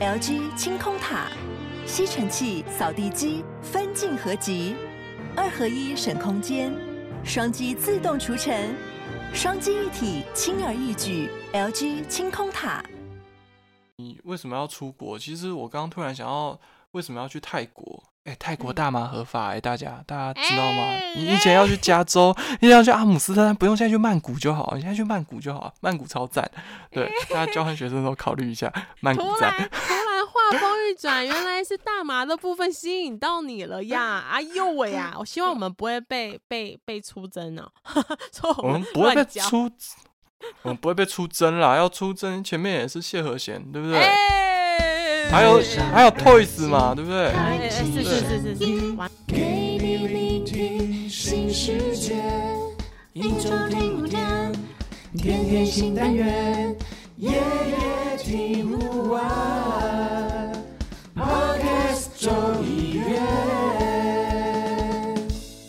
LG 清空塔，吸尘器、扫地机分镜合集，二合一省空间，双击自动除尘，双击一体轻而易举。LG 清空塔。你为什么要出国？其实我刚刚突然想要，为什么要去泰国？哎，泰国大麻合法哎，大家大家知道吗？你以前要去加州，你要去阿姆斯特丹，不用现在去曼谷就好，你现在去曼谷就好，曼谷超赞。对，大家交换学生都考虑一下曼谷赞。突然，突然话锋一转，原来是大麻的部分吸引到你了呀！哎呦喂呀！我希望我们不会被被被出征哦。我们不会被出，我们不会被出征啦。要出征，前面也是谢和弦，对不对？还有还有 Toys 嘛，对不对？是是是是是。给你聆听新世界，一周听五天，天天新单元，夜夜听不完。Podcast 众议院。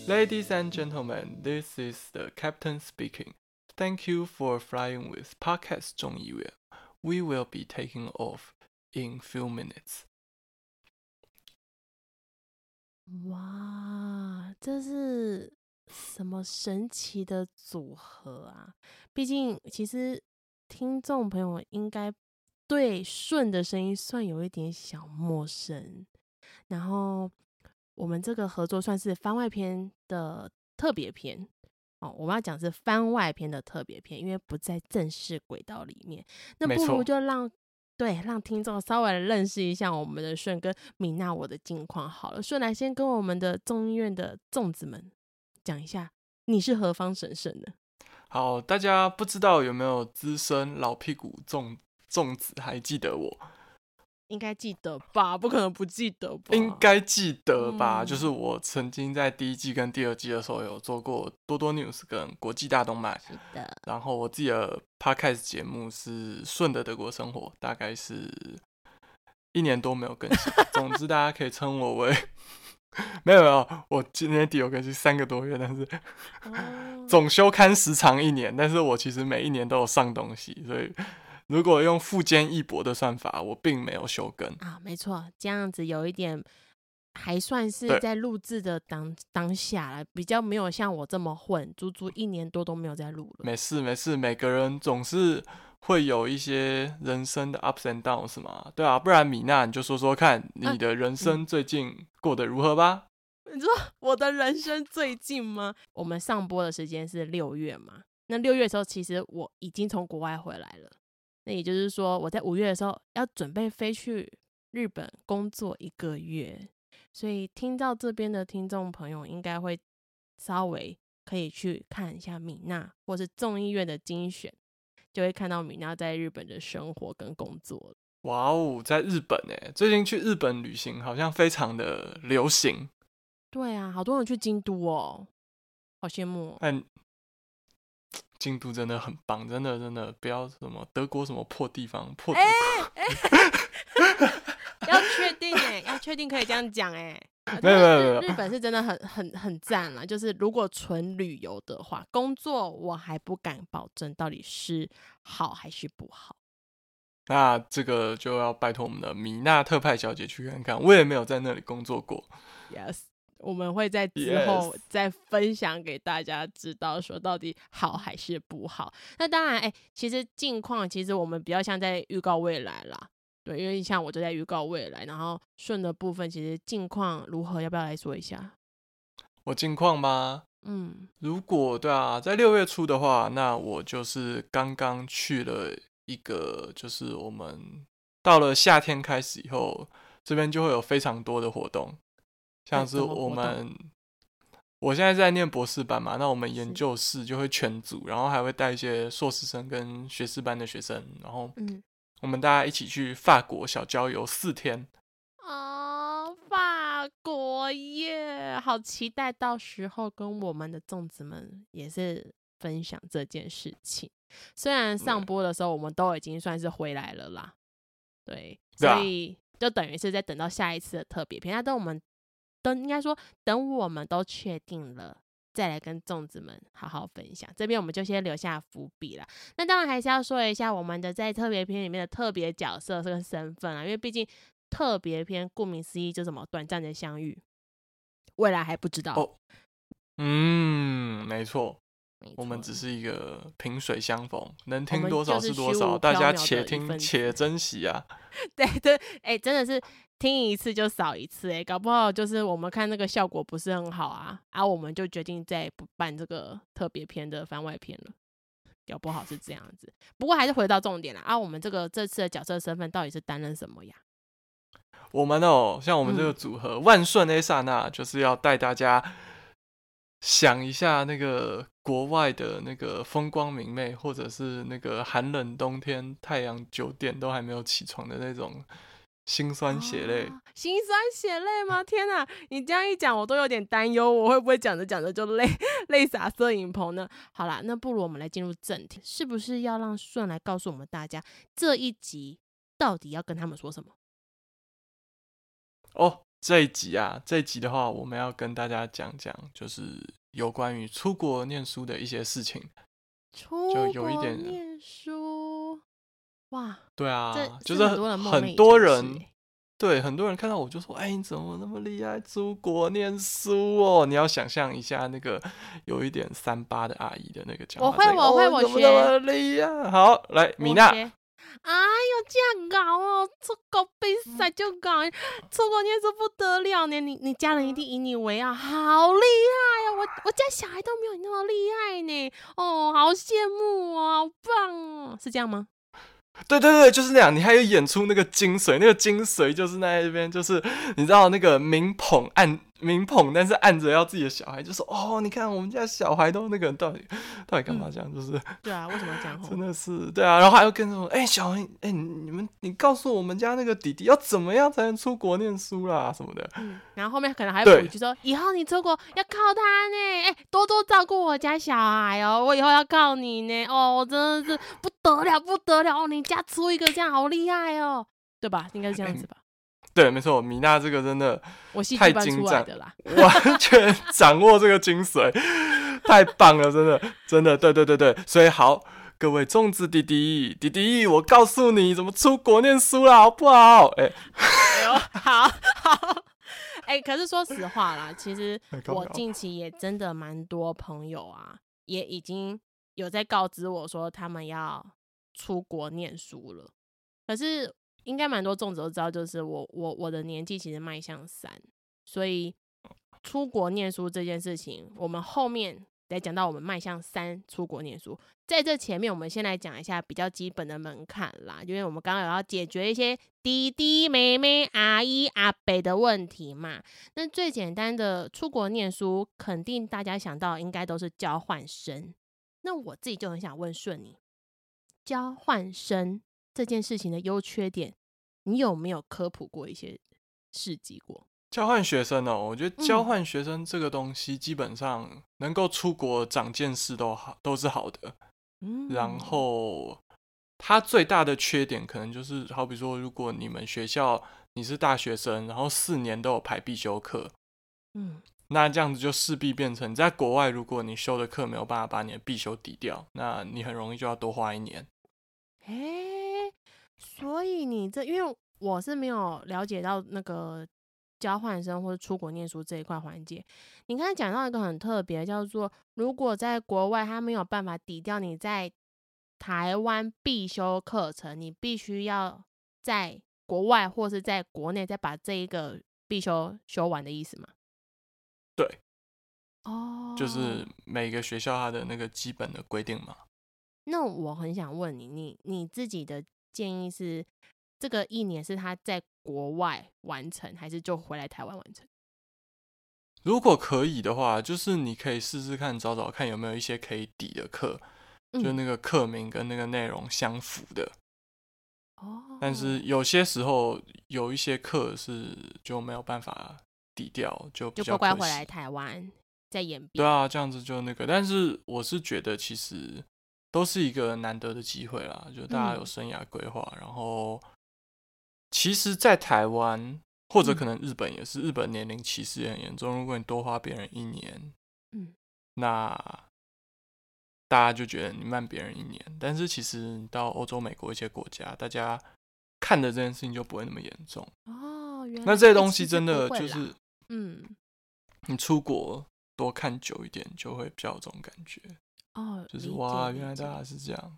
Ladies and gentlemen, this is the captain speaking. Thank you for flying with Podcast 众议院。We will be taking off. In few minutes，哇，这是什么神奇的组合啊！毕竟，其实听众朋友应该对顺的声音算有一点小陌生。然后，我们这个合作算是番外篇的特别篇哦。我们要讲是番外篇的特别篇，因为不在正式轨道里面，那不如就让。对，让听众稍微认识一下我们的顺跟米娜我的近况好了。顺来先跟我们的众议院的粽子们讲一下，你是何方神圣呢？好，大家不知道有没有资深老屁股粽粽子还记得我？应该记得吧，不可能不记得吧？应该记得吧？嗯、就是我曾经在第一季跟第二季的时候有做过多多 news 跟国际大动脉，是的。然后我自己的 podcast 节目是顺的德国生活，大概是一年多没有更新。总之大家可以称我为没有没有，我今年底有更新三个多月，但是、哦、总休刊时长一年，但是我其实每一年都有上东西，所以。如果用富坚义博的算法，我并没有休更啊，没错，这样子有一点还算是在录制的当当下了，比较没有像我这么混，足足一年多都没有在录了。没事没事，每个人总是会有一些人生的 ups and downs 嘛，对啊，不然米娜你就说说看你的人生最近过得如何吧？你说我的人生最近吗？我们上播的时间是六月嘛，那六月的时候其实我已经从国外回来了。那也就是说，我在五月的时候要准备飞去日本工作一个月，所以听到这边的听众朋友应该会稍微可以去看一下米娜或是众议院的精选，就会看到米娜在日本的生活跟工作。哇哦，在日本诶，最近去日本旅行好像非常的流行。对啊，好多人去京都哦，好羡慕哦。京都真的很棒，真的真的不要什么德国什么破地方破地方，欸欸、要确定哎、欸，要确定可以这样讲哎、欸，没有没有没有，日本是真的很很很赞了，就是如果纯旅游的话，工作我还不敢保证到底是好还是不好，那这个就要拜托我们的米娜特派小姐去看看，我也没有在那里工作过，yes。我们会在之后再分享给大家知道，说到底好还是不好。那当然，哎，其实近况其实我们比较像在预告未来啦，对，因为像我就在预告未来，然后顺的部分其实近况如何，要不要来说一下？我近况吗？嗯，如果对啊，在六月初的话，那我就是刚刚去了一个，就是我们到了夏天开始以后，这边就会有非常多的活动。像是我们，我现在在念博士班嘛，那我们研究室就会全组，然后还会带一些硕士生跟学士班的学生，然后我们大家一起去法国小郊游四天。哦，法国耶，好期待到时候跟我们的粽子们也是分享这件事情。虽然上播的时候我们都已经算是回来了啦，对，所以就等于是在等到下一次的特别篇，那等我们。等应该说，等我们都确定了再来跟粽子们好好分享。这边我们就先留下伏笔了。那当然还是要说一下我们的在特别篇里面的特别角色这个身份啊，因为毕竟特别篇顾名思义就什么短暂的相遇，未来还不知道。哦，嗯，没错。我们只是一个萍水相逢，能听多少是多少，大家且听且珍惜啊！对 对，哎、欸，真的是听一次就少一次，哎，搞不好就是我们看那个效果不是很好啊，啊，我们就决定再不办这个特别篇的番外篇了，搞不好是这样子。不过还是回到重点了啊，我们这个这次的角色身份到底是担任什么呀？我们哦，像我们这个组合、嗯、万顺 A 刹那，就是要带大家。想一下那个国外的那个风光明媚，或者是那个寒冷冬天太阳九点都还没有起床的那种心酸血泪，哦，心酸血泪吗？天哪，你这样一讲，我都有点担忧，我会不会讲着讲着就累累洒摄影棚呢？好啦，那不如我们来进入正题，是不是要让顺来告诉我们大家这一集到底要跟他们说什么？哦。这一集啊，这一集的话，我们要跟大家讲讲，就是有关于出国念书的一些事情。出国念书，哇！对啊，就是很多人，对很多人看到我就说：“哎，你怎么那么厉害，出国念书哦？”你要想象一下那个有一点三八的阿姨的那个讲话，我会，我会，我学。那么厉害，好，来，米娜。哎呦，这样搞哦！出国比赛就搞，出国念书不得了呢。你你家人一定以你为傲，好厉害呀！我我家小孩都没有你那么厉害呢。哦，好羡慕哦，好棒哦，是这样吗？对对对，就是那样。你还有演出那个精髓，那个精髓就是那一边，就是你知道那个明捧暗。明捧，但是按着要自己的小孩，就说哦，你看我们家小孩都那个到底到底干嘛这样？嗯、就是对啊，为什么要这样？真的是对啊，然后还要跟着说，哎、欸，小孩，哎、欸，你们你告诉我们家那个弟弟要怎么样才能出国念书啦什么的。嗯，然后后面可能还有补一句说，以后你出国要靠他呢，哎、欸，多多照顾我家小孩哦，我以后要靠你呢。哦，我真的是不得了不得了哦，你家出一个这样好厉害哦，对吧？应该是这样子吧。欸对，没错，米娜这个真的太精湛的啦，完全掌握这个精髓，太棒了，真的，真的，对对对对，所以好，各位粽子弟弟弟弟，我告诉你怎么出国念书啦，好不好？哎，哎呦，好好，哎，可是说实话啦，其实我近期也真的蛮多朋友啊，也已经有在告知我说他们要出国念书了，可是。应该蛮多粽子都知道，就是我我我的年纪其实迈向三，所以出国念书这件事情，我们后面得讲到我们迈向三出国念书。在这前面，我们先来讲一下比较基本的门槛啦，因为我们刚刚有要解决一些弟弟妹妹、阿姨阿伯的问题嘛。那最简单的出国念书，肯定大家想到应该都是交换生。那我自己就很想问顺你，交换生。这件事情的优缺点，你有没有科普过一些事迹过？交换学生哦，我觉得交换学生这个东西，基本上能够出国长见识都好，都是好的。嗯，然后它最大的缺点可能就是，好比说，如果你们学校你是大学生，然后四年都有排必修课，嗯，那这样子就势必变成在国外，如果你修的课没有办法把你的必修抵掉，那你很容易就要多花一年。欸所以你这，因为我是没有了解到那个交换生或者出国念书这一块环节。你刚才讲到一个很特别，叫做如果在国外他没有办法抵掉你在台湾必修课程，你必须要在国外或是在国内再把这一个必修修完的意思吗？对，哦，就是每个学校它的那个基本的规定嘛。那我很想问你，你你自己的。建议是，这个一年是他在国外完成，还是就回来台湾完成？如果可以的话，就是你可以试试看，找找看有没有一些可以抵的课，嗯、就那个课名跟那个内容相符的。哦。但是有些时候有一些课是就没有办法抵掉，就就乖乖回来台湾再演。对啊，这样子就那个。但是我是觉得其实。都是一个难得的机会啦，就大家有生涯规划，嗯、然后其实，在台湾或者可能日本也是，嗯、日本年龄歧视也很严重。如果你多花别人一年，嗯，那大家就觉得你慢别人一年。但是其实你到欧洲、美国一些国家，大家看的这件事情就不会那么严重哦。原来那这些东西真的就是，嗯，你出国多看久一点，就会比较有这种感觉哦。就是哇，原来大家是这样。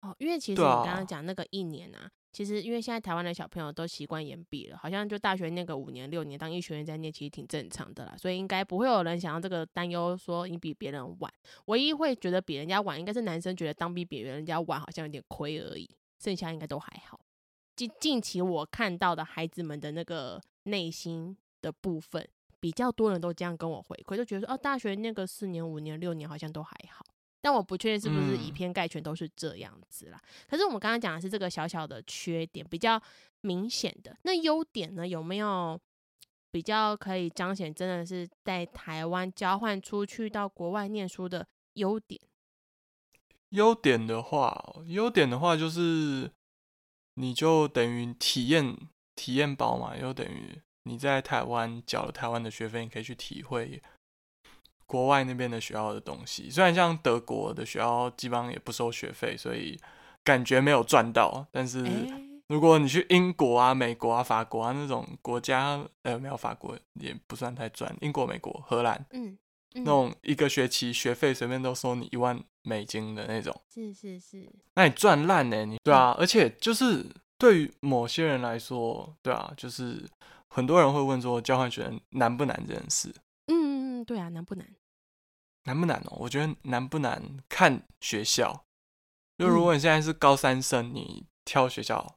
哦，因为其实你刚刚讲那个一年啊，其实因为现在台湾的小朋友都习惯延毕了，好像就大学念个五年六年，当医学院在念，其实挺正常的啦，所以应该不会有人想要这个担忧，说你比别人晚。唯一会觉得比人家晚，应该是男生觉得当比别人家晚好像有点亏而已，剩下应该都还好。近近期我看到的孩子们的那个内心的部分，比较多人都这样跟我回馈，就觉得说哦，大学那个四年五年六年好像都还好。但我不确定是不是以偏概全都是这样子啦。嗯、可是我们刚刚讲的是这个小小的缺点，比较明显的。那优点呢？有没有比较可以彰显真的是在台湾交换出去到国外念书的优点？优点的话，优点的话就是你就等于体验体验包嘛，又等于你在台湾缴了台湾的学费，你可以去体会。国外那边的学校的东西，虽然像德国的学校基本上也不收学费，所以感觉没有赚到。但是如果你去英国啊、美国啊、法国啊那种国家，呃，没有法国也不算太赚。英国、美国、荷兰，嗯，嗯，那种一个学期学费随便都收你一万美金的那种，是是是，那你赚烂呢？你对啊，而且就是对于某些人来说，对啊，就是很多人会问说交换学生难不难这件事。对啊，难不难？难不难哦？我觉得难不难看学校。就如果你现在是高三生，嗯、你挑学校，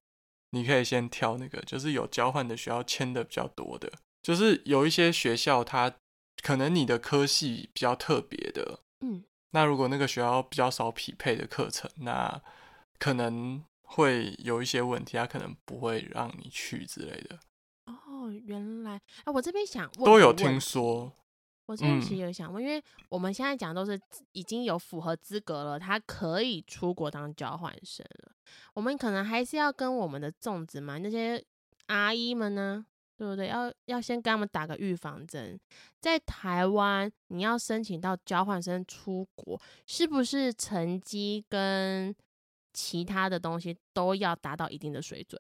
你可以先挑那个，就是有交换的学校签的比较多的。就是有一些学校，它可能你的科系比较特别的，嗯，那如果那个学校比较少匹配的课程，那可能会有一些问题，它可能不会让你去之类的。哦，原来啊，我这边想都有听说。我这边其实有想问，嗯、因为我们现在讲都是已经有符合资格了，他可以出国当交换生了。我们可能还是要跟我们的粽子嘛那些阿姨们呢，对不对？要要先跟他们打个预防针。在台湾，你要申请到交换生出国，是不是成绩跟其他的东西都要达到一定的水准？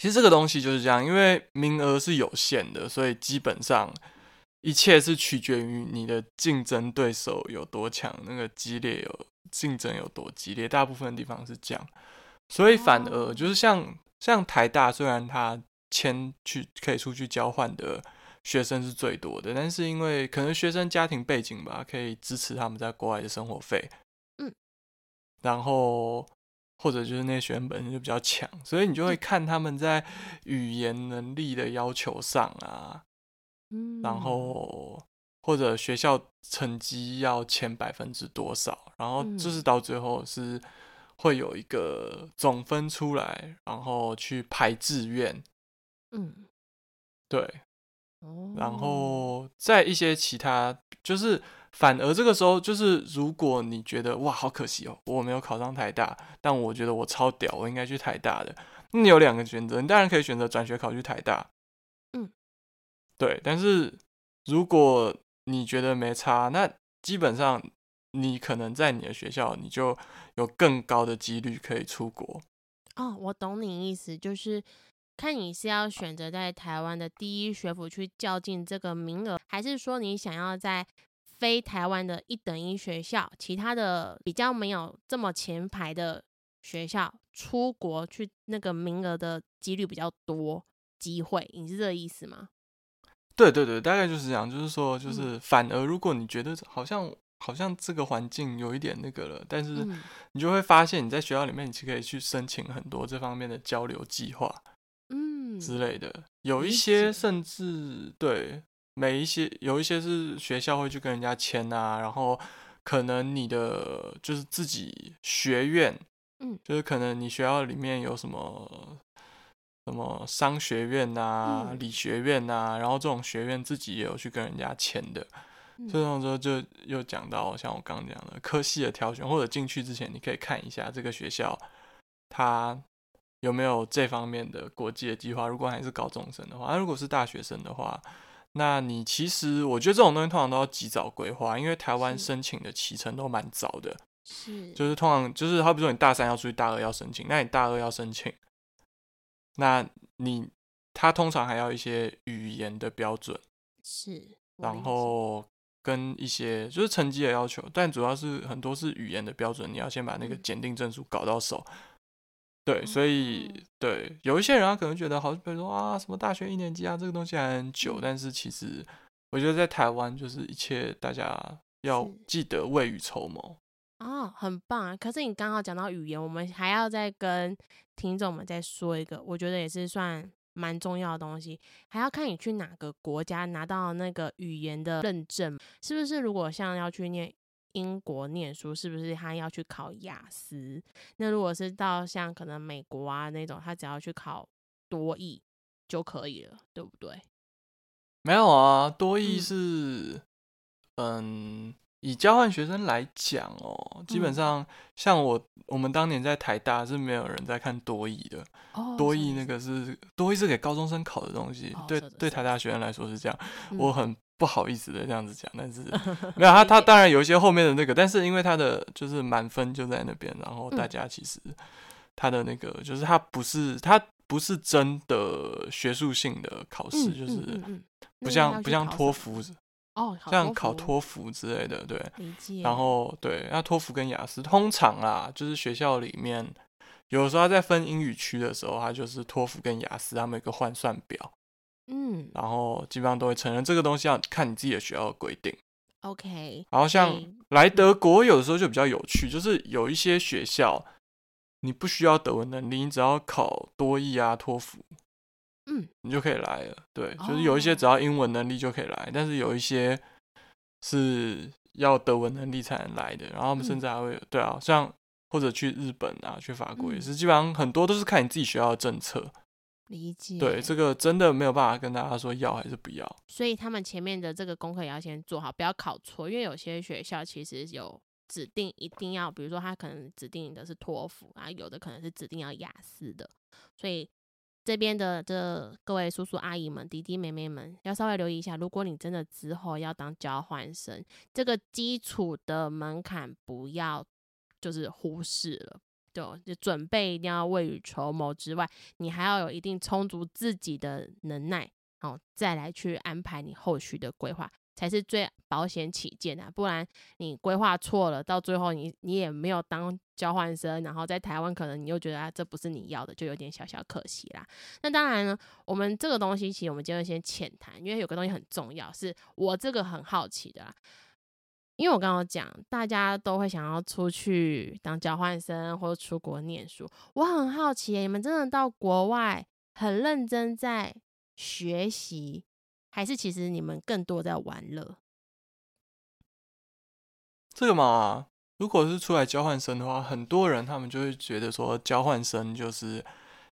其实这个东西就是这样，因为名额是有限的，所以基本上一切是取决于你的竞争对手有多强，那个激烈有竞争有多激烈。大部分地方是这样，所以反而就是像像台大，虽然他签去可以出去交换的学生是最多的，但是因为可能学生家庭背景吧，可以支持他们在国外的生活费，嗯，然后。或者就是那些学生本身就比较强，所以你就会看他们在语言能力的要求上啊，嗯，然后或者学校成绩要前百分之多少，然后就是到最后是会有一个总分出来，然后去排志愿，嗯，对，然后在一些其他就是。反而这个时候，就是如果你觉得哇，好可惜哦，我没有考上台大，但我觉得我超屌，我应该去台大的。你有两个选择，你当然可以选择转学考去台大，嗯，对。但是如果你觉得没差，那基本上你可能在你的学校，你就有更高的几率可以出国。哦，我懂你意思，就是看你是要选择在台湾的第一学府去较劲这个名额，还是说你想要在非台湾的一等一学校，其他的比较没有这么前排的学校，出国去那个名额的几率比较多，机会，你是这个意思吗？对对对，大概就是这样，就是说，就是反而如果你觉得好像、嗯、好像这个环境有一点那个了，但是你就会发现你在学校里面，你是可以去申请很多这方面的交流计划，嗯之类的，有一些甚至对。每一些有一些是学校会去跟人家签啊，然后可能你的就是自己学院，嗯，就是可能你学校里面有什么什么商学院啊、嗯、理学院啊，然后这种学院自己也有去跟人家签的，嗯、所以这种时候就又讲到像我刚刚讲的科系的挑选，或者进去之前你可以看一下这个学校它有没有这方面的国际的计划。如果还是高中生的话，那如果是大学生的话。那你其实我觉得这种东西通常都要及早规划，因为台湾申请的期程都蛮早的。是，就是通常就是好比说你大三要出去，大二要申请，那你大二要申请，那你他通常还要一些语言的标准，是，然后跟一些就是成绩的要求，但主要是很多是语言的标准，你要先把那个检定证书搞到手。嗯、对，所以对有一些人他可能觉得好，比如说啊什么大学一年级啊这个东西还很久，嗯、但是其实我觉得在台湾就是一切大家要记得未雨绸缪。哦，很棒啊！可是你刚好讲到语言，我们还要再跟听众们再说一个，我觉得也是算蛮重要的东西，还要看你去哪个国家拿到那个语言的认证，是不是？如果像要去念英国念书，是不是他要去考雅思？那如果是到像可能美国啊那种，他只要去考多益就可以了，对不对？没有啊，多益是嗯。嗯以交换学生来讲哦，基本上像我，我们当年在台大是没有人在看多益的。哦，多益那个是多益是给高中生考的东西，对对，台大学生来说是这样。我很不好意思的这样子讲，但是没有他，他当然有一些后面的那个，但是因为他的就是满分就在那边，然后大家其实他的那个就是他不是他不是真的学术性的考试，就是不像不像托福。哦，像考托福之类的，对，然后。对，那托福跟雅思通常啊，就是学校里面有时候他在分英语区的时候，他就是托福跟雅思他们有一个换算表，嗯，然后基本上都会承认这个东西要看你自己的学校的规定，OK。然后像来德国有的时候就比较有趣，就是有一些学校你不需要德文能力，你只要考多益啊、托福。嗯，你就可以来了。对，就是有一些只要英文能力就可以来，哦、但是有一些是要德文能力才能来的。然后我们甚至还会对啊，像或者去日本啊，去法国也是，嗯、基本上很多都是看你自己学校的政策。理解。对，这个真的没有办法跟大家说要还是不要。所以他们前面的这个功课也要先做好，不要考错。因为有些学校其实有指定一定要，比如说他可能指定的是托福啊，有的可能是指定要雅思的，所以。这边的这各位叔叔阿姨们、弟弟妹妹们，要稍微留意一下。如果你真的之后要当交换生，这个基础的门槛不要就是忽视了，就就准备一定要未雨绸缪之外，你还要有一定充足自己的能耐，好再来去安排你后续的规划。才是最保险起见的，不然你规划错了，到最后你你也没有当交换生，然后在台湾可能你又觉得啊，这不是你要的，就有点小小可惜啦。那当然呢，我们这个东西其实我们今天先浅谈，因为有个东西很重要，是我这个很好奇的啦。因为我刚刚讲，大家都会想要出去当交换生或者出国念书，我很好奇，你们真的到国外很认真在学习？还是其实你们更多在玩乐？这个嘛，如果是出来交换生的话，很多人他们就会觉得说，交换生就是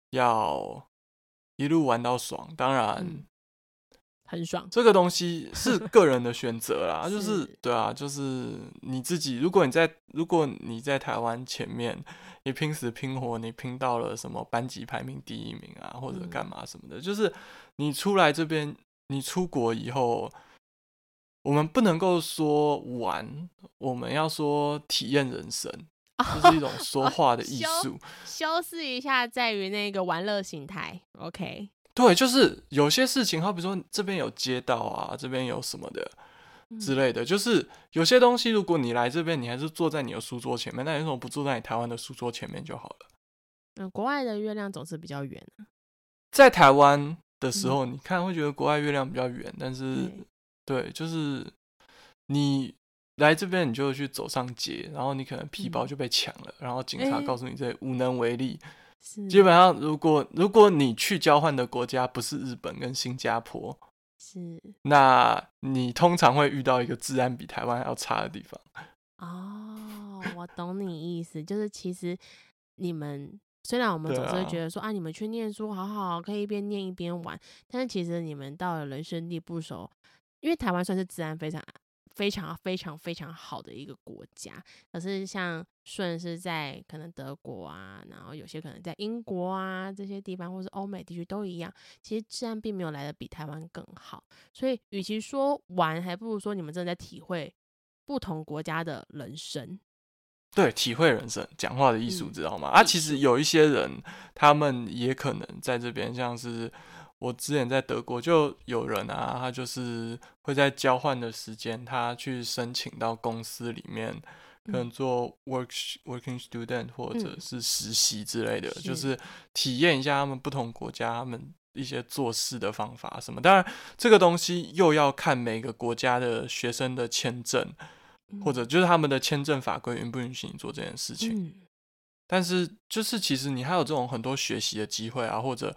要一路玩到爽。当然，嗯、很爽。这个东西是个人的选择啦，就是对啊，就是你自己。如果你在如果你在台湾前面，你拼死拼活，你拼到了什么班级排名第一名啊，或者干嘛什么的，嗯、就是你出来这边。你出国以后，我们不能够说玩，我们要说体验人生，这、就是一种说话的艺术。修饰一下，在于那个玩乐形态。OK，对，就是有些事情，好比说这边有街道啊，这边有什么的之类的，嗯、就是有些东西，如果你来这边，你还是坐在你的书桌前面，那为什么不坐在你台湾的书桌前面就好了？嗯，国外的月亮总是比较圆，在台湾。的时候，你看会觉得国外月亮比较圆，但是，嗯、对，就是你来这边，你就去走上街，然后你可能皮包就被抢了，嗯、然后警察告诉你这无能为力。是基本上，如果如果你去交换的国家不是日本跟新加坡，是，那你通常会遇到一个治安比台湾还要差的地方。哦，我懂你意思，就是其实你们。虽然我们总是会觉得说啊，啊，你们去念书好好，可以一边念一边玩，但是其实你们到了人生地不熟，因为台湾算是治安非常非常非常非常好的一个国家。可是像顺是在可能德国啊，然后有些可能在英国啊这些地方，或是欧美地区都一样，其实治安并没有来的比台湾更好。所以，与其说玩，还不如说你们正在体会不同国家的人生。对，体会人生，讲话的艺术，知道吗？嗯、啊，其实有一些人，他们也可能在这边，像是。我之前在德国就有人啊，他就是会在交换的时间，他去申请到公司里面，可能做 work working student 或者是实习之类的，嗯、就是体验一下他们不同国家他们一些做事的方法什么。当然，这个东西又要看每个国家的学生的签证，或者就是他们的签证法规允不允许你做这件事情。嗯、但是，就是其实你还有这种很多学习的机会啊，或者。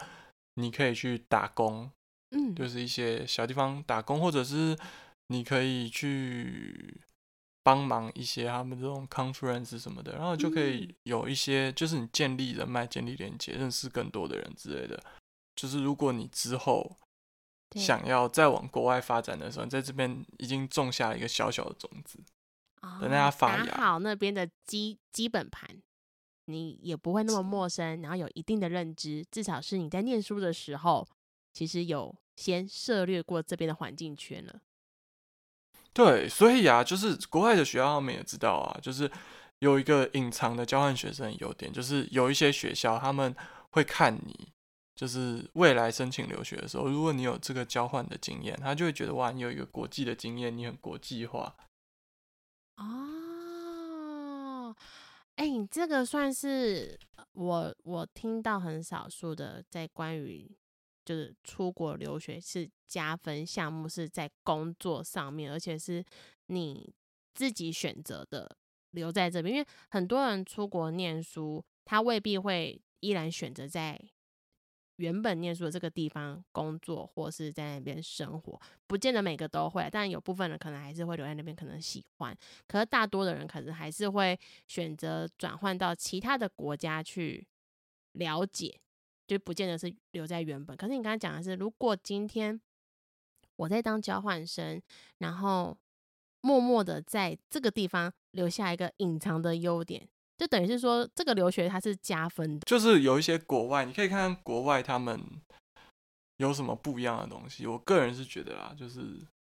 你可以去打工，嗯，就是一些小地方打工，或者是你可以去帮忙一些他们这种 conference 什么的，然后就可以有一些，就是你建立人脉、建立连接、认识更多的人之类的。就是如果你之后想要再往国外发展的时候，你在这边已经种下了一个小小的种子，等大家发芽，打好那边的基基本盘。你也不会那么陌生，然后有一定的认知，至少是你在念书的时候，其实有先涉略过这边的环境圈了。对，所以啊，就是国外的学校他们也知道啊，就是有一个隐藏的交换学生优点，就是有一些学校他们会看你，就是未来申请留学的时候，如果你有这个交换的经验，他就会觉得哇，你有一个国际的经验，你很国际化。哎、这个算是我我听到很少数的，在关于就是出国留学是加分项目，是在工作上面，而且是你自己选择的留在这边，因为很多人出国念书，他未必会依然选择在。原本念书的这个地方工作，或是在那边生活，不见得每个都会，但有部分人可能还是会留在那边，可能喜欢。可是大多的人可能还是会选择转换到其他的国家去了解，就不见得是留在原本。可是你刚才讲的是，如果今天我在当交换生，然后默默的在这个地方留下一个隐藏的优点。就等于是说，这个留学它是加分的。就是有一些国外，你可以看看国外他们有什么不一样的东西。我个人是觉得啦，就是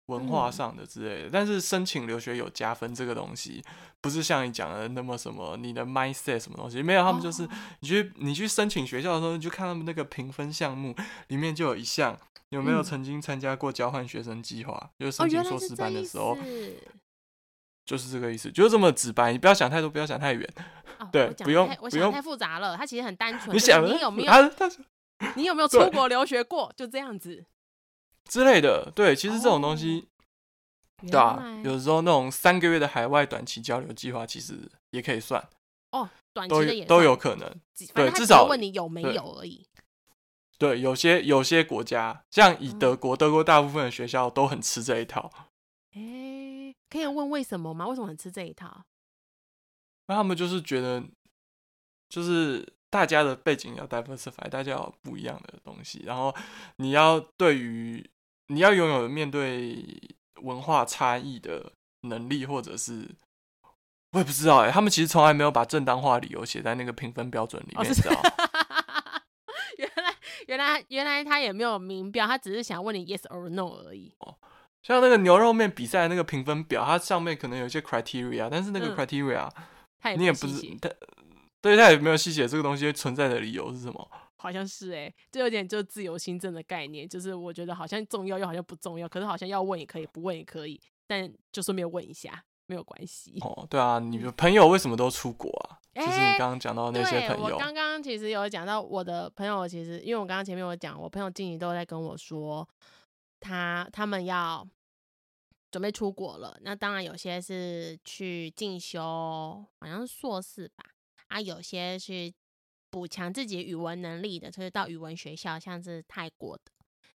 文化上的之类的。嗯、但是申请留学有加分这个东西，不是像你讲的那么什么，你的 mindset 什么东西没有。他们就是你去你去申请学校的时候，你就看他们那个评分项目里面就有一项，有没有曾经参加过交换学生计划，嗯、就是申请硕士班的时候。哦就是这个意思，就是这么直白，你不要想太多，不要想太远。哦、对，不用，我想太复杂了。它其实很单纯。你想，你有没有？你有没有出国留学过？就这样子之类的。对，其实这种东西，哦、对啊，有时候那种三个月的海外短期交流计划，其实也可以算。哦，短期的也都有可能。对，至少问你有没有而已。对，对，有些有些国家，像以德国，嗯、德国大部分的学校都很吃这一套。欸可以问为什么吗？为什么很吃这一套？那他们就是觉得，就是大家的背景要 diversify，大家要不一样的东西。然后你要对于你要拥有面对文化差异的能力，或者是我也不知道哎、欸，他们其实从来没有把正当化理由写在那个评分标准里面，哦、知道？原来原来原来他也没有明标，他只是想问你 yes or no 而已。哦像那个牛肉面比赛那个评分表，它上面可能有一些 criteria，但是那个 criteria，嗯、你也不是他，对，他也没有细写这个东西存在的理由是什么？好像是哎、欸，就有点就自由新政的概念，就是我觉得好像重要又好像不重要，可是好像要问也可以，不问也可以，但就顺便问一下，没有关系。哦，对啊，你的朋友为什么都出国啊？欸、就是你刚刚讲到那些朋友，我刚刚其实有讲到我的朋友，其实因为我刚刚前面有讲，我朋友静怡都在跟我说。他他们要准备出国了，那当然有些是去进修，好像是硕士吧，啊，有些是补强自己语文能力的，就是到语文学校，像是泰国的，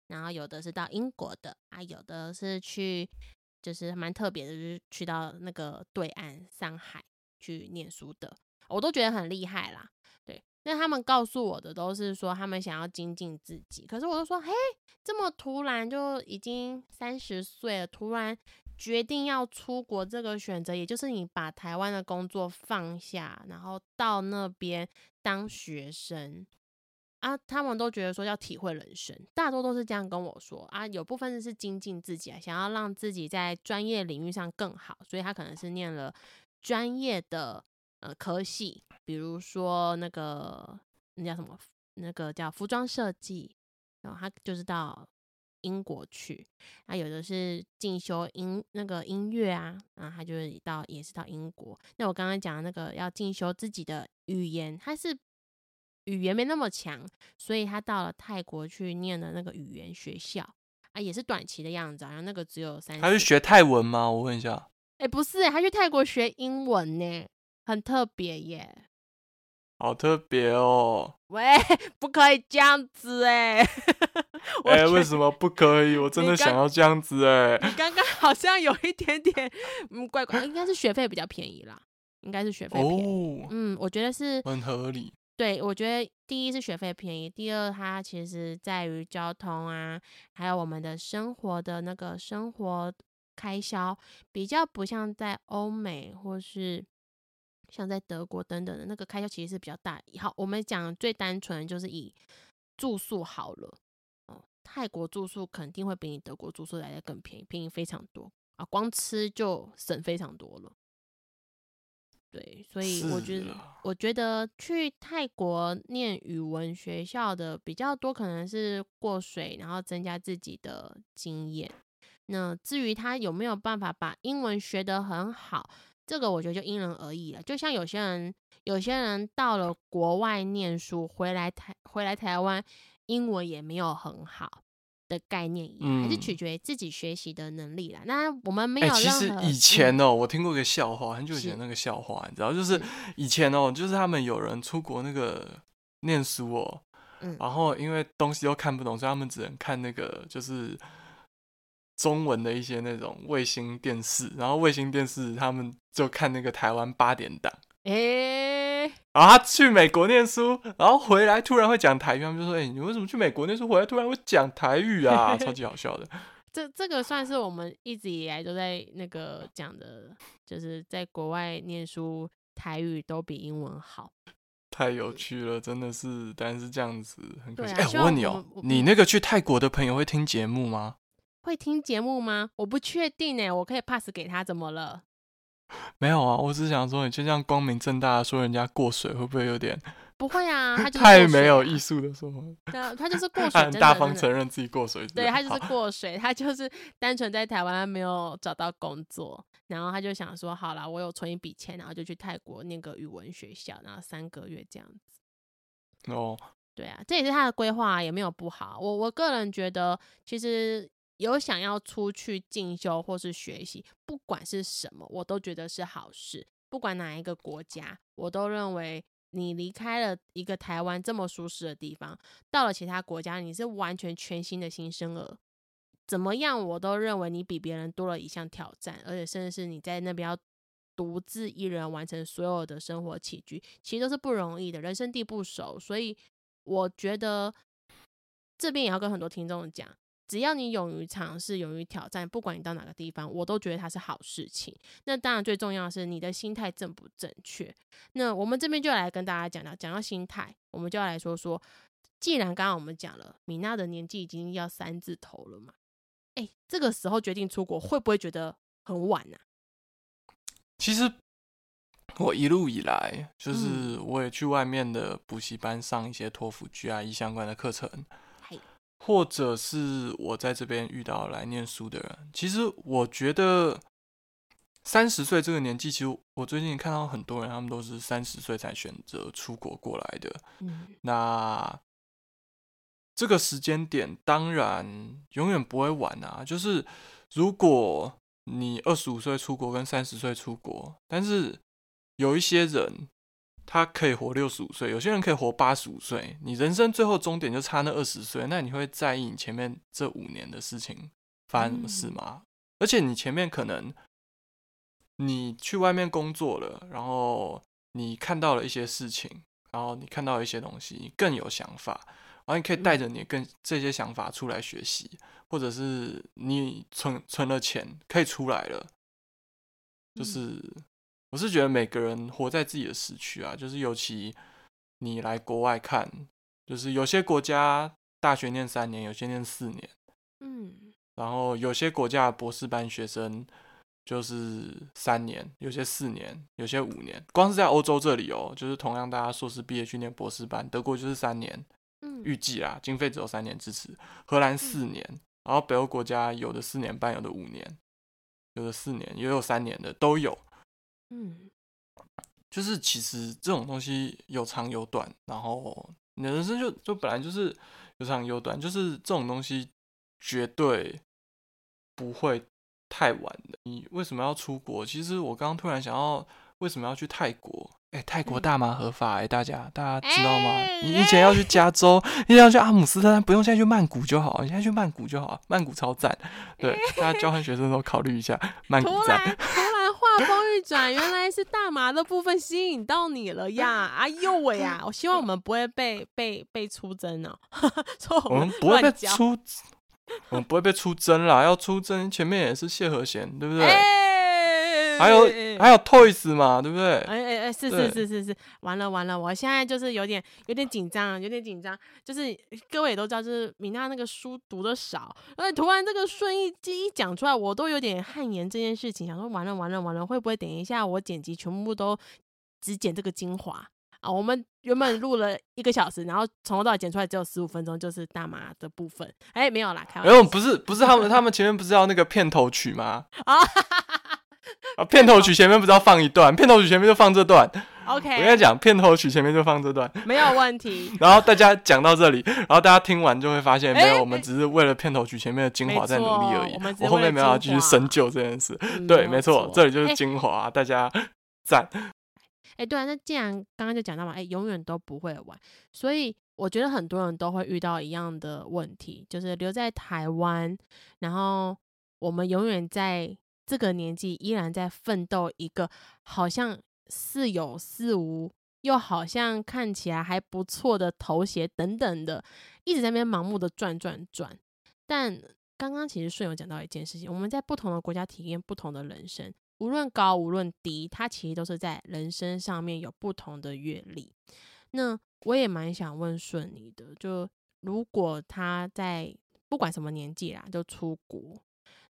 然后有的是到英国的，啊，有的是去，就是蛮特别的，就是去到那个对岸上海去念书的，我都觉得很厉害啦。那他们告诉我的都是说他们想要精进自己，可是我就说，嘿，这么突然就已经三十岁了，突然决定要出国这个选择，也就是你把台湾的工作放下，然后到那边当学生啊，他们都觉得说要体会人生，大多都是这样跟我说啊。有部分是精进自己啊，想要让自己在专业领域上更好，所以他可能是念了专业的呃科系，比如说那个那叫什么，那个叫服装设计，然后他就是到。英国去，那有的是进修音那个音乐啊，然后他就是到也是到英国。那我刚刚讲的那个要进修自己的语言，他是语言没那么强，所以他到了泰国去念的那个语言学校啊，也是短期的样子，然后那个只有三。他是学泰文吗？我问一下。哎、欸，不是，他去泰国学英文呢，很特别耶。好特别哦！喂，不可以这样子哎！哎、欸，为什么不可以？我真的想要这样子哎！你刚刚好像有一点点嗯，怪怪，应该是学费比较便宜啦，应该是学费便宜。哦、嗯，我觉得是很合理。对，我觉得第一是学费便宜，第二它其实在于交通啊，还有我们的生活的那个生活开销，比较不像在欧美或是。像在德国等等的那个开销其实是比较大。好，我们讲最单纯就是以住宿好了。哦，泰国住宿肯定会比你德国住宿来的更便宜，便宜非常多啊，光吃就省非常多了。对，所以我觉得，啊、我觉得去泰国念语文学校的比较多，可能是过水，然后增加自己的经验。那至于他有没有办法把英文学得很好？这个我觉得就因人而异了，就像有些人，有些人到了国外念书，回来台回来台湾，英文也没有很好的概念一样，嗯、还是取决于自己学习的能力啦。那我们没有、欸、其实以前哦，我听过一个笑话，很久以前那个笑话，你知道，就是以前哦，就是他们有人出国那个念书哦，嗯、然后因为东西都看不懂，所以他们只能看那个就是。中文的一些那种卫星电视，然后卫星电视他们就看那个台湾八点档，哎、欸，然后他去美国念书，然后回来突然会讲台语，他们就说：“哎、欸，你为什么去美国念书，回来突然会讲台语啊？” 超级好笑的。这这个算是我们一直以来都在那个讲的，就是在国外念书，台语都比英文好，太有趣了，真的是，但是这样子很可惜。哎、啊欸，我问你哦、喔，你那个去泰国的朋友会听节目吗？会听节目吗？我不确定哎，我可以 pass 给他，怎么了？没有啊，我只是想说，你就这样光明正大的说人家过水，会不会有点？不会 啊，他就是、啊、太没有艺术的说法。对啊，他就是过水，很大方承认自己过水。对，他就 是过水，他就是单纯在台湾没有找到工作，然后他就想说，好啦，我有存一笔钱，然后就去泰国念个语文学校，然后三个月这样子。哦，对啊，这也是他的规划，也没有不好。我我个人觉得，其实。有想要出去进修或是学习，不管是什么，我都觉得是好事。不管哪一个国家，我都认为你离开了一个台湾这么舒适的地方，到了其他国家，你是完全全新的新生儿。怎么样，我都认为你比别人多了一项挑战，而且甚至是你在那边要独自一人完成所有的生活起居，其实都是不容易的，人生地不熟。所以我觉得这边也要跟很多听众讲。只要你勇于尝试、勇于挑战，不管你到哪个地方，我都觉得它是好事情。那当然最重要的是你的心态正不正确。那我们这边就来跟大家讲到，讲到心态，我们就要来说说，既然刚刚我们讲了，米娜的年纪已经要三字头了嘛，哎，这个时候决定出国，会不会觉得很晚呢？其实我一路以来，就是我也去外面的补习班上一些托福、GRE 相关的课程。或者是我在这边遇到来念书的人，其实我觉得三十岁这个年纪，其实我最近看到很多人，他们都是三十岁才选择出国过来的。嗯，那这个时间点当然永远不会晚啊。就是如果你二十五岁出国跟三十岁出国，但是有一些人。他可以活六十五岁，有些人可以活八十五岁。你人生最后终点就差那二十岁，那你会在意你前面这五年的事情发生什么事吗？嗯、而且你前面可能你去外面工作了，然后你看到了一些事情，然后你看到一些东西，你更有想法，然后你可以带着你更这些想法出来学习，或者是你存存了钱可以出来了，就是我是觉得每个人活在自己的时区啊，就是尤其你来国外看，就是有些国家大学念三年，有些念四年，嗯，然后有些国家博士班学生。就是三年，有些四年，有些五年。光是在欧洲这里哦，就是同样大家硕士毕业去念博士班，德国就是三年，嗯预计啊，经费只有三年支持。荷兰四年，然后北欧国家有的四年半，有的五年，有的四年，也有三年的都有。嗯，就是其实这种东西有长有短，然后你的人生就就本来就是有长有短，就是这种东西绝对不会。太晚的，你为什么要出国？其实我刚刚突然想要，为什么要去泰国？哎、欸，泰国大麻合法哎、欸，大家大家知道吗？欸、你以前要去加州，你要去阿姆斯特丹，不用现在去曼谷就好，你现在去曼谷就好，曼谷超赞。对，欸、大家交换学生都考虑一下 曼谷站。突然突然话锋一转，原来是大麻的部分吸引到你了呀！哎呦喂呀！我希望我们不会被被被出征哦。我们不会被出。我们不会被出征啦，要出征前面也是谢和弦，对不对？欸、还有、欸、还有 Toys 嘛，对不对？哎哎哎，是是是是是，完了完了，我现在就是有点有点紧张，有点紧张，就是各位也都知道，就是米娜那个书读的少，而且突然这个顺义记一讲出来，我都有点汗颜这件事情，想说完了完了完了，会不会等一下我剪辑全部都只剪这个精华？啊，我们原本录了一个小时，然后从头到尾剪出来只有十五分钟，就是大麻的部分。哎，没有啦，开玩笑。没有，不是，不是他们，他们前面不是要那个片头曲吗？啊，片头曲前面不知道放一段？片头曲前面就放这段。OK，我跟你讲，片头曲前面就放这段，没有问题。然后大家讲到这里，然后大家听完就会发现，没有，我们只是为了片头曲前面的精华在努力而已。我，我后面没有要继续深究这件事。嗯、对，没错，这里就是精华，大家 赞。哎，欸、对啊，那既然刚刚就讲到嘛，哎、欸，永远都不会晚，所以我觉得很多人都会遇到一样的问题，就是留在台湾，然后我们永远在这个年纪依然在奋斗一个好像似有似无，又好像看起来还不错的头衔等等的，一直在那边盲目的转转转。但刚刚其实顺有讲到一件事情，我们在不同的国家体验不同的人生。无论高无论低，他其实都是在人生上面有不同的阅历。那我也蛮想问顺你的，就如果他在不管什么年纪啦，就出国，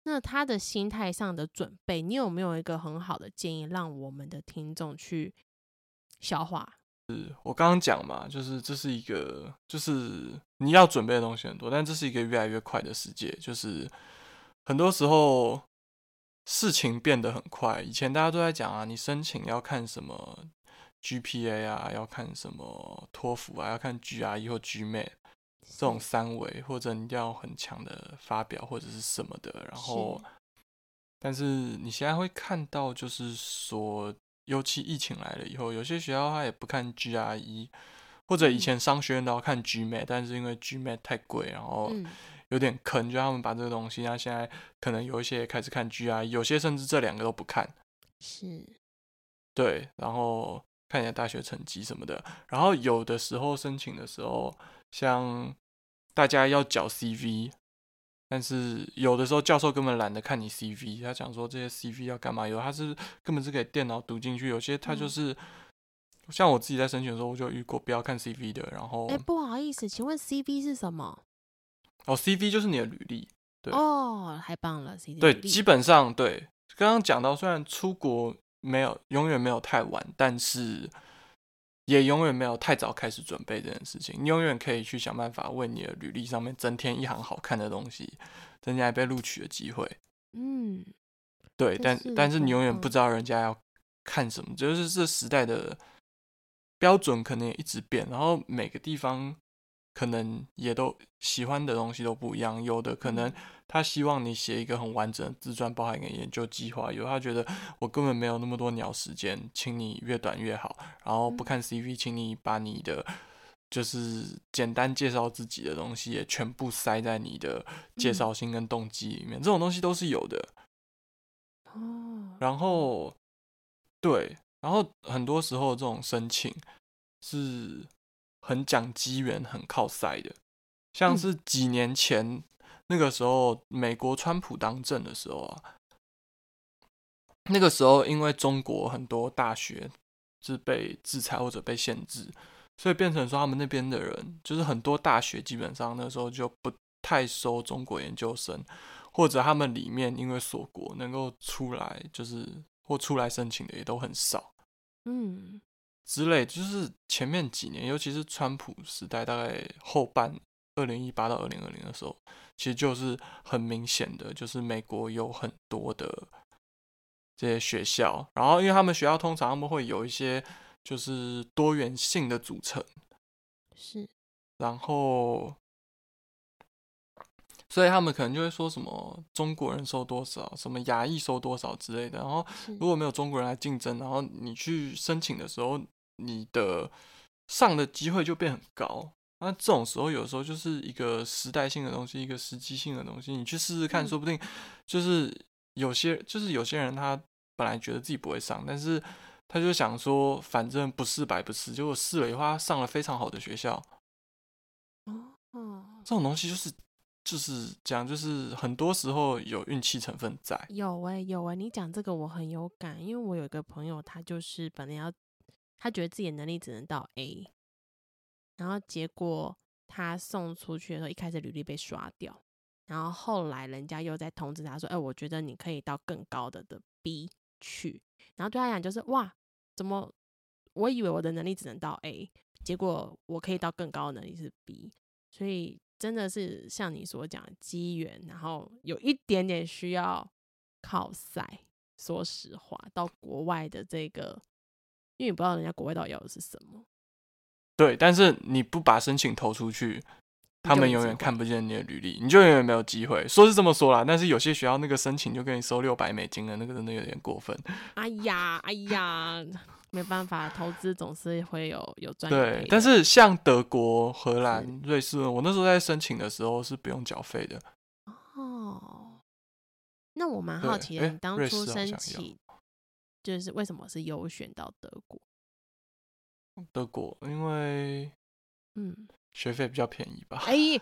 那他的心态上的准备，你有没有一个很好的建议，让我们的听众去消化？是我刚刚讲嘛，就是这是一个，就是你要准备的东西很多，但这是一个越来越快的世界，就是很多时候。事情变得很快，以前大家都在讲啊，你申请要看什么 GPA 啊，要看什么托福啊，要看 GRE 或 GMAT 这种三维，或者你要很强的发表或者是什么的。然后，是但是你现在会看到，就是说，尤其疫情来了以后，有些学校他也不看 GRE，或者以前商学院都要看 GMAT，但是因为 GMAT 太贵，然后。嗯有点坑，就他们把这个东西，那现在可能有一些也开始看 GRE，有些甚至这两个都不看。是，对，然后看一下大学成绩什么的，然后有的时候申请的时候，像大家要缴 CV，但是有的时候教授根本懒得看你 CV，他讲说这些 CV 要干嘛？有他是根本是给电脑读进去，有些他就是、嗯、像我自己在申请的时候，我就遇过不要看 CV 的，然后哎，不好意思，请问 CV 是什么？哦，CV 就是你的履历，对哦，太棒了，CV 对，基本上对。刚刚讲到，虽然出国没有永远没有太晚，但是也永远没有太早开始准备这件事情。你永远可以去想办法为你的履历上面增添一行好看的东西，增加被录取的机会。嗯，对，但但是你永远不知道人家要看什么，就是这时代的标准可能也一直变，然后每个地方。可能也都喜欢的东西都不一样，有的可能他希望你写一个很完整的自传，包含一个研究计划；有他觉得我根本没有那么多鸟时间，请你越短越好。然后不看 CV，请你把你的就是简单介绍自己的东西也全部塞在你的介绍信跟动机里面，这种东西都是有的。然后对，然后很多时候这种申请。是很讲机缘、很靠塞的。像是几年前、嗯、那个时候，美国川普当政的时候啊，那个时候因为中国很多大学是被制裁或者被限制，所以变成说他们那边的人，就是很多大学基本上那时候就不太收中国研究生，或者他们里面因为锁国，能够出来就是或出来申请的也都很少，嗯，之类，就是前面几年，尤其是川普时代，大概后半。二零一八到二零二零的时候，其实就是很明显的，就是美国有很多的这些学校，然后因为他们学校通常他们会有一些就是多元性的组成，是，然后所以他们可能就会说什么中国人收多少，什么亚裔收多少之类的，然后如果没有中国人来竞争，然后你去申请的时候，你的上的机会就变很高。那这种时候，有时候就是一个时代性的东西，一个时机性的东西，你去试试看，说不定就是有些，就是有些人他本来觉得自己不会上，但是他就想说，反正不试白不试，结果试了以后，他上了非常好的学校。哦，这种东西就是就是讲，就是很多时候有运气成分在。有哎、有哎、你讲这个我很有感，因为我有一个朋友，他就是本来要，他觉得自己的能力只能到 A。然后结果他送出去的时候，一开始履历被刷掉，然后后来人家又在通知他说：“哎，我觉得你可以到更高的的 B 去。”然后对他讲就是：“哇，怎么我以为我的能力只能到 A，结果我可以到更高的能力是 B。”所以真的是像你所讲的机缘，然后有一点点需要靠塞。说实话，到国外的这个，因为你不知道人家国外到底要的是什么。对，但是你不把申请投出去，他们永远看不见你的履历，你就永远没有机会。说是这么说啦，但是有些学校那个申请就给你收六百美金了，那个真的有点过分。哎呀，哎呀，没办法，投资总是会有有赚。对，但是像德国、荷兰、瑞士，我那时候在申请的时候是不用缴费的。哦，那我蛮好奇的，你当初申请就是为什么是优选到德国？德国，因为嗯，学费比较便宜吧？哎、欸，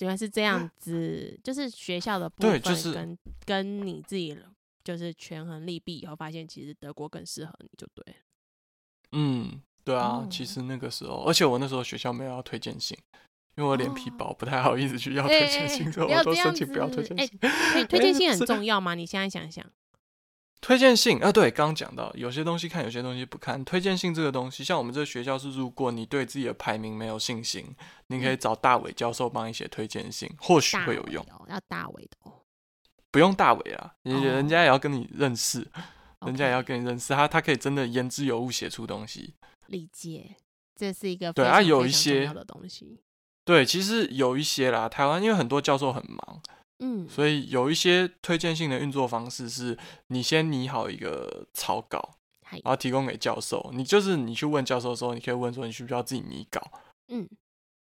原来是这样 子，就是学校的部分跟，就是跟你自己就是权衡利弊以后，发现其实德国更适合你就对。嗯，对啊，哦、其实那个时候，而且我那时候学校没有要推荐信，因为我脸皮薄，不太好意思去要推荐信，所以我都申请不要推荐信。欸、推荐信很重要吗？你现在想想。推荐信啊，对，刚刚讲到有些东西看，有些东西不看。推荐信这个东西，像我们这个学校是，如果你对自己的排名没有信心，你可以找大伟教授帮你写推荐信，或许会有用。要大伟的哦，不用大伟啊，人家也要跟你认识，人家也要跟你认识，他他可以真的言之有物写出东西。理解，这是一个对啊，有一些的东西。对，其实有一些啦，台湾因为很多教授很忙。嗯，所以有一些推荐性的运作方式是，你先拟好一个草稿，然后提供给教授。你就是你去问教授的时候，你可以问说，你需不需要自己拟稿？嗯，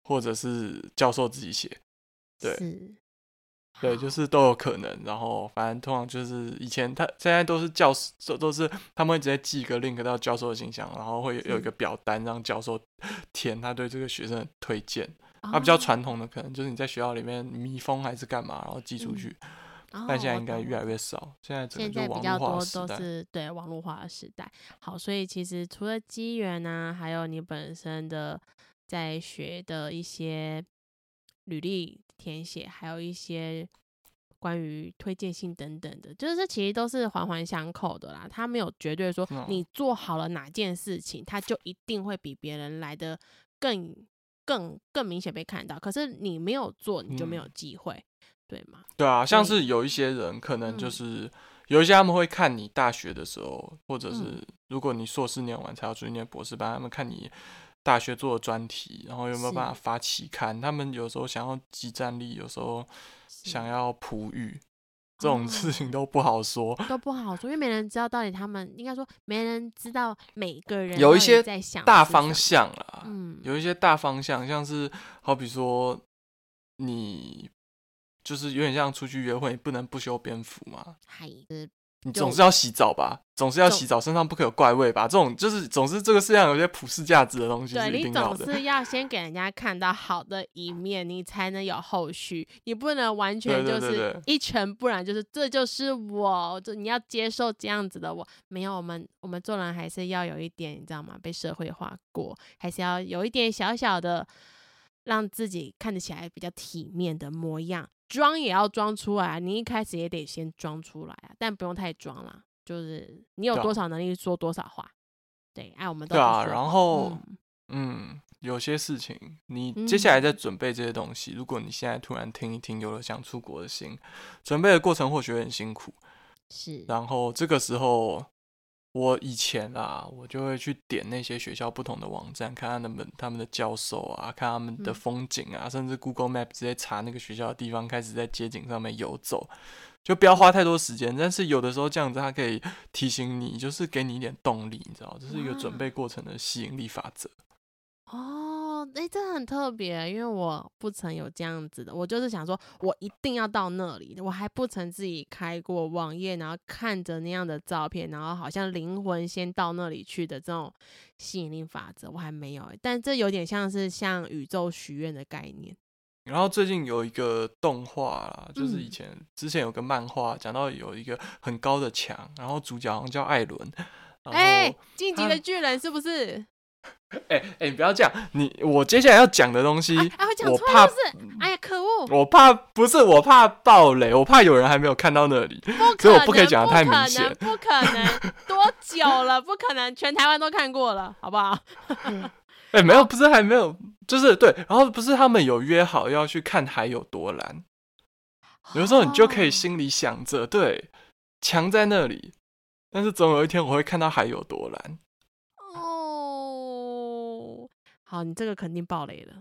或者是教授自己写。对，对，就是都有可能。然后反正通常就是以前他现在都是教授，都是他们会直接寄一个 link 到教授的信箱，然后会有一个表单让教授填他对这个学生的推荐。他、啊、比较传统的可能就是你在学校里面密封还是干嘛，然后寄出去。嗯、但现在应该越来越少，现在现在比较多都是对网络化的时代。好，所以其实除了机缘呢，还有你本身的在学的一些履历填写，还有一些关于推荐信等等的，就是这其实都是环环相扣的啦。他没有绝对说你做好了哪件事情，他就一定会比别人来的更。更更明显被看到，可是你没有做，你就没有机会，嗯、对吗？对啊，像是有一些人可能就是、嗯、有一些他们会看你大学的时候，或者是如果你硕士念完才要去念博士班，他们看你大学做的专题，然后有没有办法发期刊，他们有时候想要即战力，有时候想要璞玉。这种事情都不好说，哦，都不好说，因为没人知道到底他们应该说没人知道每个人有一些大方向啦，嗯，有一些大方向，像是好比说你就是有点像出去约会，你不能不修边幅嘛，还是你总是要洗澡吧，总是要洗澡，身上不可有怪味吧？这种就是总是这个世界上有些普世价值的东西是一定要的。对，你总是要先给人家看到好的一面，你才能有后续。你不能完全就是一尘不染，就是这就是我，就你要接受这样子的我。没有，我们我们做人还是要有一点，你知道吗？被社会化过，还是要有一点小小的，让自己看得起来比较体面的模样。装也要装出来，你一开始也得先装出来啊，但不用太装啦，就是你有多少能力说多少话，对，哎，我们都对啊。然后，嗯，嗯，有些事情你接下来在准备这些东西，嗯，如果你现在突然听一听，有了想出国的心，准备的过程或许会很辛苦，是。然后这个时候。我以前啊，我就会去点那些学校不同的网站，看他们他们的教授啊，看他们的风景啊，嗯、甚至 Google Map 直接查那个学校的地方，开始在街景上面游走，就不要花太多时间。但是有的时候这样子，它可以提醒你，就是给你一点动力，你知道，这是一个准备过程的吸引力法则。哦。哎、欸，这很特别，因为我不曾有这样子的。我就是想说，我一定要到那里，我还不曾自己开过网页，然后看着那样的照片，然后好像灵魂先到那里去的这种吸引力法则，我还没有。但这有点像是向宇宙许愿的概念。然后最近有一个动画啦，就是以前、嗯、之前有个漫画讲到有一个很高的墙，然后主角好像叫艾伦。哎，进击的巨人是不是？哎、欸、哎、欸，你不要这样！你我接下来要讲的东西，我怕，哎呀，可恶！我怕不是，我怕爆雷，我怕有人还没有看到那里，所以我不可以讲的太明显。不可能，多久了？不可能，全台湾都看过了，好不好？哎、欸，没有，不是还没有，就是对，然后不是他们有约好要去看海有多蓝，有时候你就可以心里想着，对，墙在那里，但是总有一天我会看到海有多蓝。好，你这个肯定爆雷了，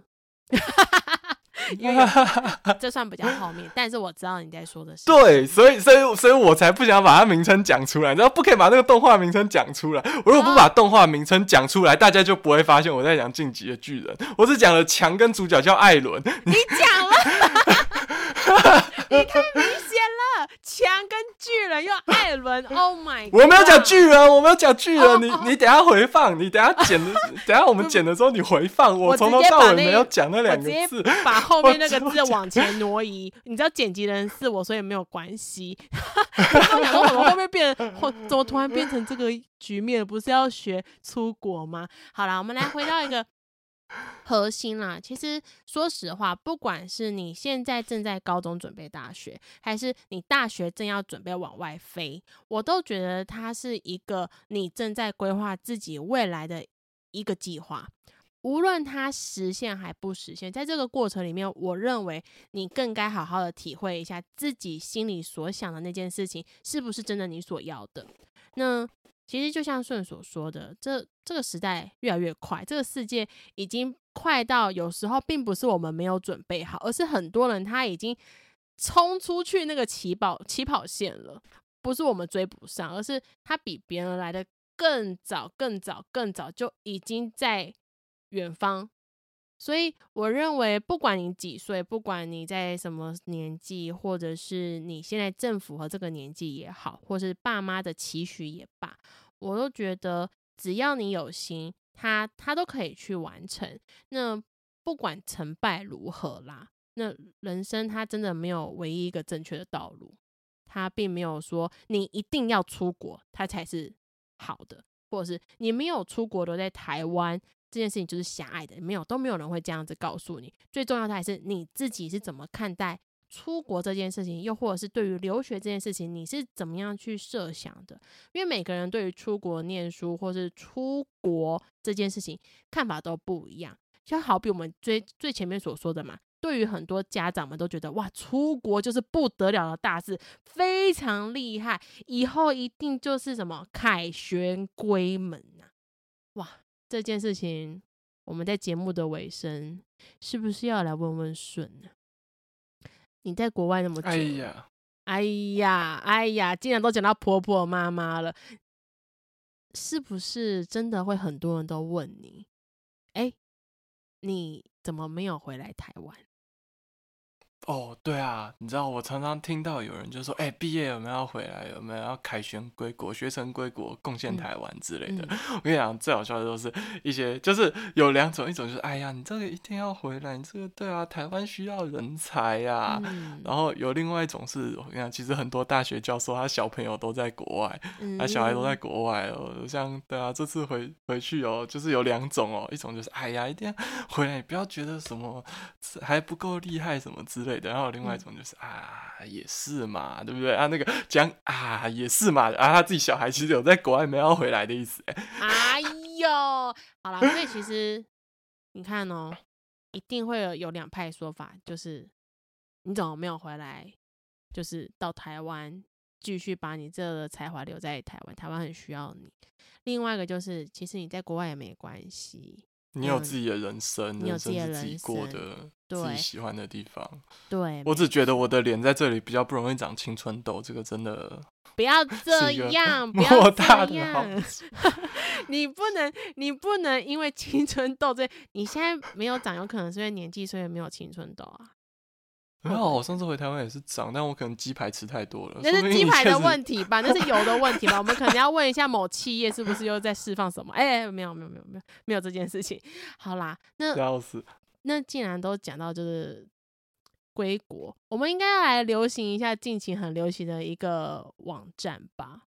因为 这算比较后面，但是我知道你在说的是。对，所以，所以，所以我才不想把它名称讲出来，然后不可以把那个动画名称讲出来。我如果不把动画名称讲出来，大家就不会发现我在讲《晋级的巨人》。我是讲了强跟主角叫艾伦。你讲了，你太明显了，强跟巨人又艾伦，Oh my！God 我没有讲巨人，我没有讲巨人，哦、你你等下回放，你等下剪的，等下我们剪的时候你回放，我从头到尾没有讲那两个字，把后面那个字 往前挪移。你知道剪辑人是我，所以没有关系。我想说怎么后面变，怎么突然变成这个局面？不是要学出国吗？好了，我们来回到一个。核心啦，其实说实话，不管是你现在正在高中准备大学，还是你大学正要准备往外飞，我都觉得它是一个你正在规划自己未来的一个计划。无论它实现还不实现，在这个过程里面，我认为你更该好好的体会一下自己心里所想的那件事情是不是真的你所要的。那。其实就像顺所说的，这这个时代越来越快，这个世界已经快到有时候并不是我们没有准备好，而是很多人他已经冲出去那个起跑起跑线了，不是我们追不上，而是他比别人来的更早、更早、更早就已经在远方。所以我认为，不管你几岁，不管你在什么年纪，或者是你现在正符合这个年纪也好，或是爸妈的期许也罢，我都觉得只要你有心，他他都可以去完成。那不管成败如何啦，那人生他真的没有唯一一个正确的道路，他并没有说你一定要出国，他才是好的，或者是你没有出国留在台湾。这件事情就是狭隘的，没有都没有人会这样子告诉你。最重要的还是你自己是怎么看待出国这件事情，又或者是对于留学这件事情，你是怎么样去设想的？因为每个人对于出国念书或是出国这件事情看法都不一样。就好比我们最最前面所说的嘛，对于很多家长们都觉得哇，出国就是不得了的大事，非常厉害，以后一定就是什么凯旋归门呐，哇！这件事情，我们在节目的尾声，是不是要来问问顺呢？你在国外那么久，哎呀，哎呀，哎呀，竟然都讲到婆婆妈妈了，是不是真的会很多人都问你？哎，你怎么没有回来台湾？哦，对啊，你知道我常常听到有人就说，哎、欸，毕业有没有要回来？有没有要凯旋归国、学成归国、贡献台湾之类的？嗯嗯、我跟你讲，最好笑的都是一些，就是有两种，一种就是，哎呀，你这个一定要回来，你这个对啊，台湾需要人才呀、啊。嗯、然后有另外一种是，我跟你讲，其实很多大学教授他小朋友都在国外，他小孩都在国外哦。像对啊，这次回回去哦，就是有两种哦，一种就是，哎呀，一定要回来，你不要觉得什么还不够厉害什么之类的。然后另外一种就是、嗯、啊，也是嘛，对不对啊？那个讲啊，也是嘛，啊，他自己小孩其实有在国外没要回来的意思。哎呦，好了，所以其实你看哦，一定会有有两派说法，就是你怎么没有回来？就是到台湾继续把你这个才华留在台湾，台湾很需要你。另外一个就是，其实你在国外也没关系。你有自己的人生，你有自己的人生自己过的，自己喜欢的地方。对，我只觉得我的脸在这里比较不容易长青春痘，这个真的不要 这样，不要这样。你不能，你不能因为青春痘这，你现在没有长，有可能是因为年纪，所以没有青春痘啊。没有，我上次回台湾也是涨，但我可能鸡排吃太多了。那是鸡排的问题吧？那是油的问题吧？我们可能要问一下某企业是不是又在释放什么？哎、欸，没有，没有，没有，没有，没有这件事情。好啦，那那既然都讲到就是归国，我们应该要来流行一下近期很流行的一个网站吧？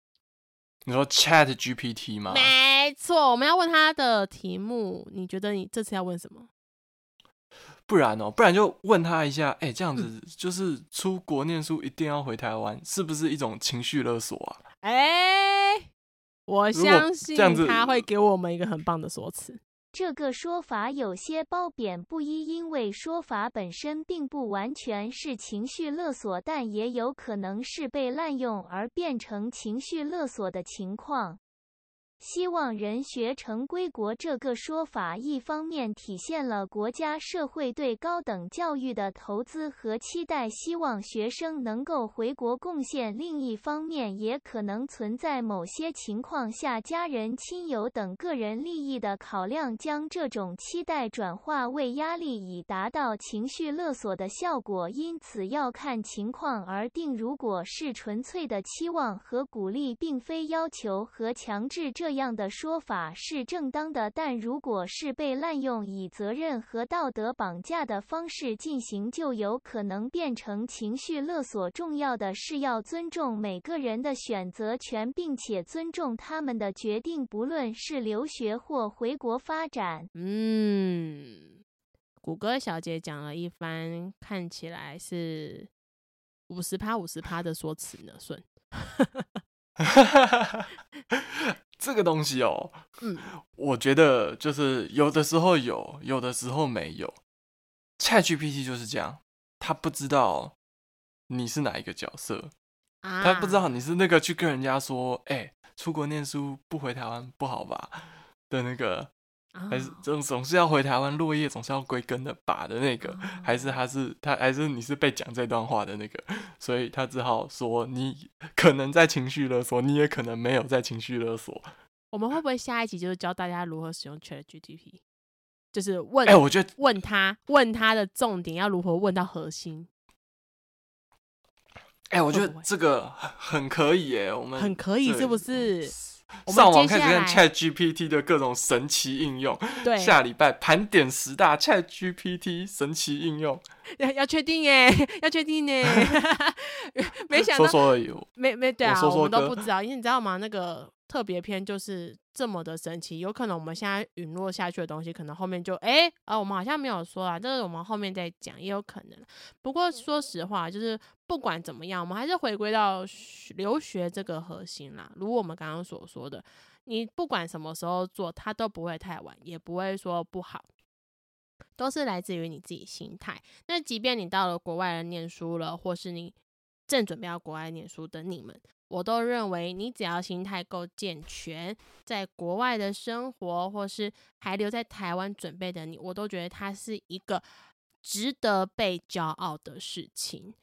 你说 Chat GPT 吗？没错，我们要问他的题目，你觉得你这次要问什么？不然哦，不然就问他一下，哎、欸，这样子就是出国念书一定要回台湾，是不是一种情绪勒索啊？哎、欸，我相信他会给我们一个很棒的说辞。这个说法有些褒贬不一，因为说法本身并不完全是情绪勒索，但也有可能是被滥用而变成情绪勒索的情况。希望人学成归国这个说法，一方面体现了国家社会对高等教育的投资和期待，希望学生能够回国贡献；另一方面，也可能存在某些情况下家人、亲友等个人利益的考量，将这种期待转化为压力，以达到情绪勒索的效果。因此，要看情况而定。如果是纯粹的期望和鼓励，并非要求和强制，这样的说法是正当的，但如果是被滥用以责任和道德绑架的方式进行，就有可能变成情绪勒索。重要的是要尊重每个人的选择权，并且尊重他们的决定，不论是留学或回国发展。嗯，谷歌小姐讲了一番，看起来是五十趴五十趴的说辞呢，顺。这个东西哦，嗯，我觉得就是有的时候有，有的时候没有。ChatGPT 就是这样，他不知道你是哪一个角色，啊、他不知道你是那个去跟人家说，哎、欸，出国念书不回台湾不好吧的那个。还是总总是要回台湾，落叶总是要归根的吧的那个，还是他是他还是你是被讲这段话的那个，所以他只好说你可能在情绪勒索，你也可能没有在情绪勒索。我们会不会下一集就是教大家如何使用 ChatGPT？就是问，哎、欸，我觉得问他问他的重点要如何问到核心？哎、欸，我觉得这个很可以耶，我们很可以是不是？上网开始看 Chat GPT 的各种神奇应用。对，下礼拜盘点十大 Chat GPT 神奇应用。要 要确定哎，要确定呢。没想到，说说而已。没没对啊，我们都不知道，因为你知道吗？那个。特别篇就是这么的神奇，有可能我们现在陨落下去的东西，可能后面就哎啊，我们好像没有说啊，这是我们后面再讲，也有可能。不过说实话，就是不管怎么样，我们还是回归到留学这个核心啦。如我们刚刚所说的，你不管什么时候做，它都不会太晚，也不会说不好，都是来自于你自己心态。那即便你到了国外念书了，或是你正准备要国外念书的你们。我都认为，你只要心态够健全，在国外的生活，或是还留在台湾准备的你，我都觉得它是一个值得被骄傲的事情。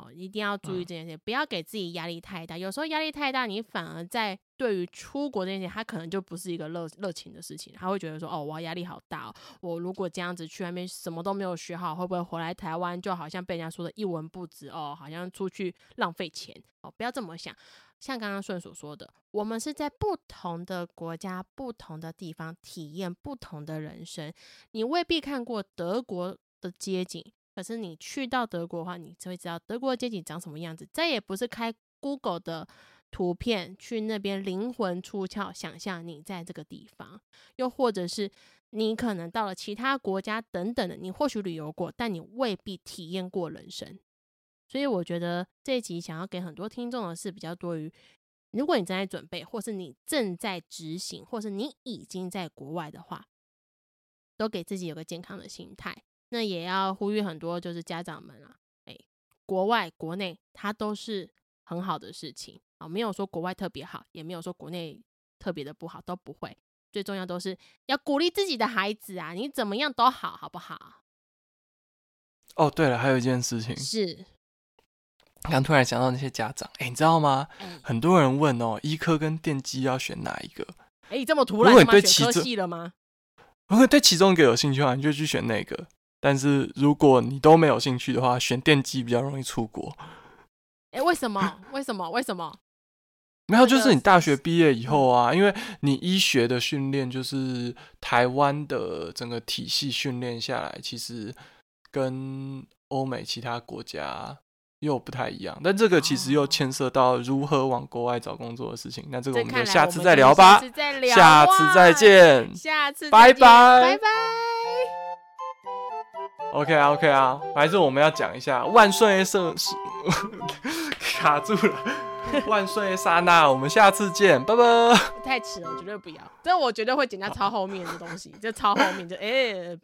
好，一定要注意这件事，不要给自己压力太大。有时候压力太大，你反而在对于出国这件事，他可能就不是一个热热情的事情，他会觉得说，哦，我压力好大哦，我如果这样子去外面什么都没有学好，会不会回来台湾就好像被人家说的一文不值哦，好像出去浪费钱哦，不要这么想。像刚刚顺所说的，我们是在不同的国家、不同的地方体验不同的人生，你未必看过德国的街景。可是你去到德国的话，你就会知道德国的街景长什么样子。再也不是开 Google 的图片去那边灵魂出窍，想象你在这个地方，又或者是你可能到了其他国家等等的，你或许旅游过，但你未必体验过人生。所以我觉得这一集想要给很多听众的是比较多于，如果你正在准备，或是你正在执行，或是你已经在国外的话，都给自己有个健康的心态。那也要呼吁很多，就是家长们啊，哎，国外、国内，它都是很好的事情啊，没有说国外特别好，也没有说国内特别的不好，都不会。最重要都是要鼓励自己的孩子啊，你怎么样都好，好不好？哦，对了，还有一件事情是，刚突然想到那些家长，哎，你知道吗？很多人问哦，医科跟电机要选哪一个？哎，这么突然吗？选科系了吗？如果对其中一个有兴趣的话，你就去选那个。但是如果你都没有兴趣的话，选电机比较容易出国。哎、欸，为什么？为什么？为什么？没有，就是你大学毕业以后啊，因为你医学的训练就是台湾的整个体系训练下来，其实跟欧美其他国家又不太一样。但这个其实又牵涉到如何往国外找工作的事情。那这个我们就下次再聊吧。下次再见。下次拜拜。拜拜。OK 啊，OK 啊，还是我们要讲一下万岁圣 卡住了，万岁刹那，我们下次见，拜拜。太迟了，绝对不要，这我绝对会剪到超后面的东西，就超后面就哎。欸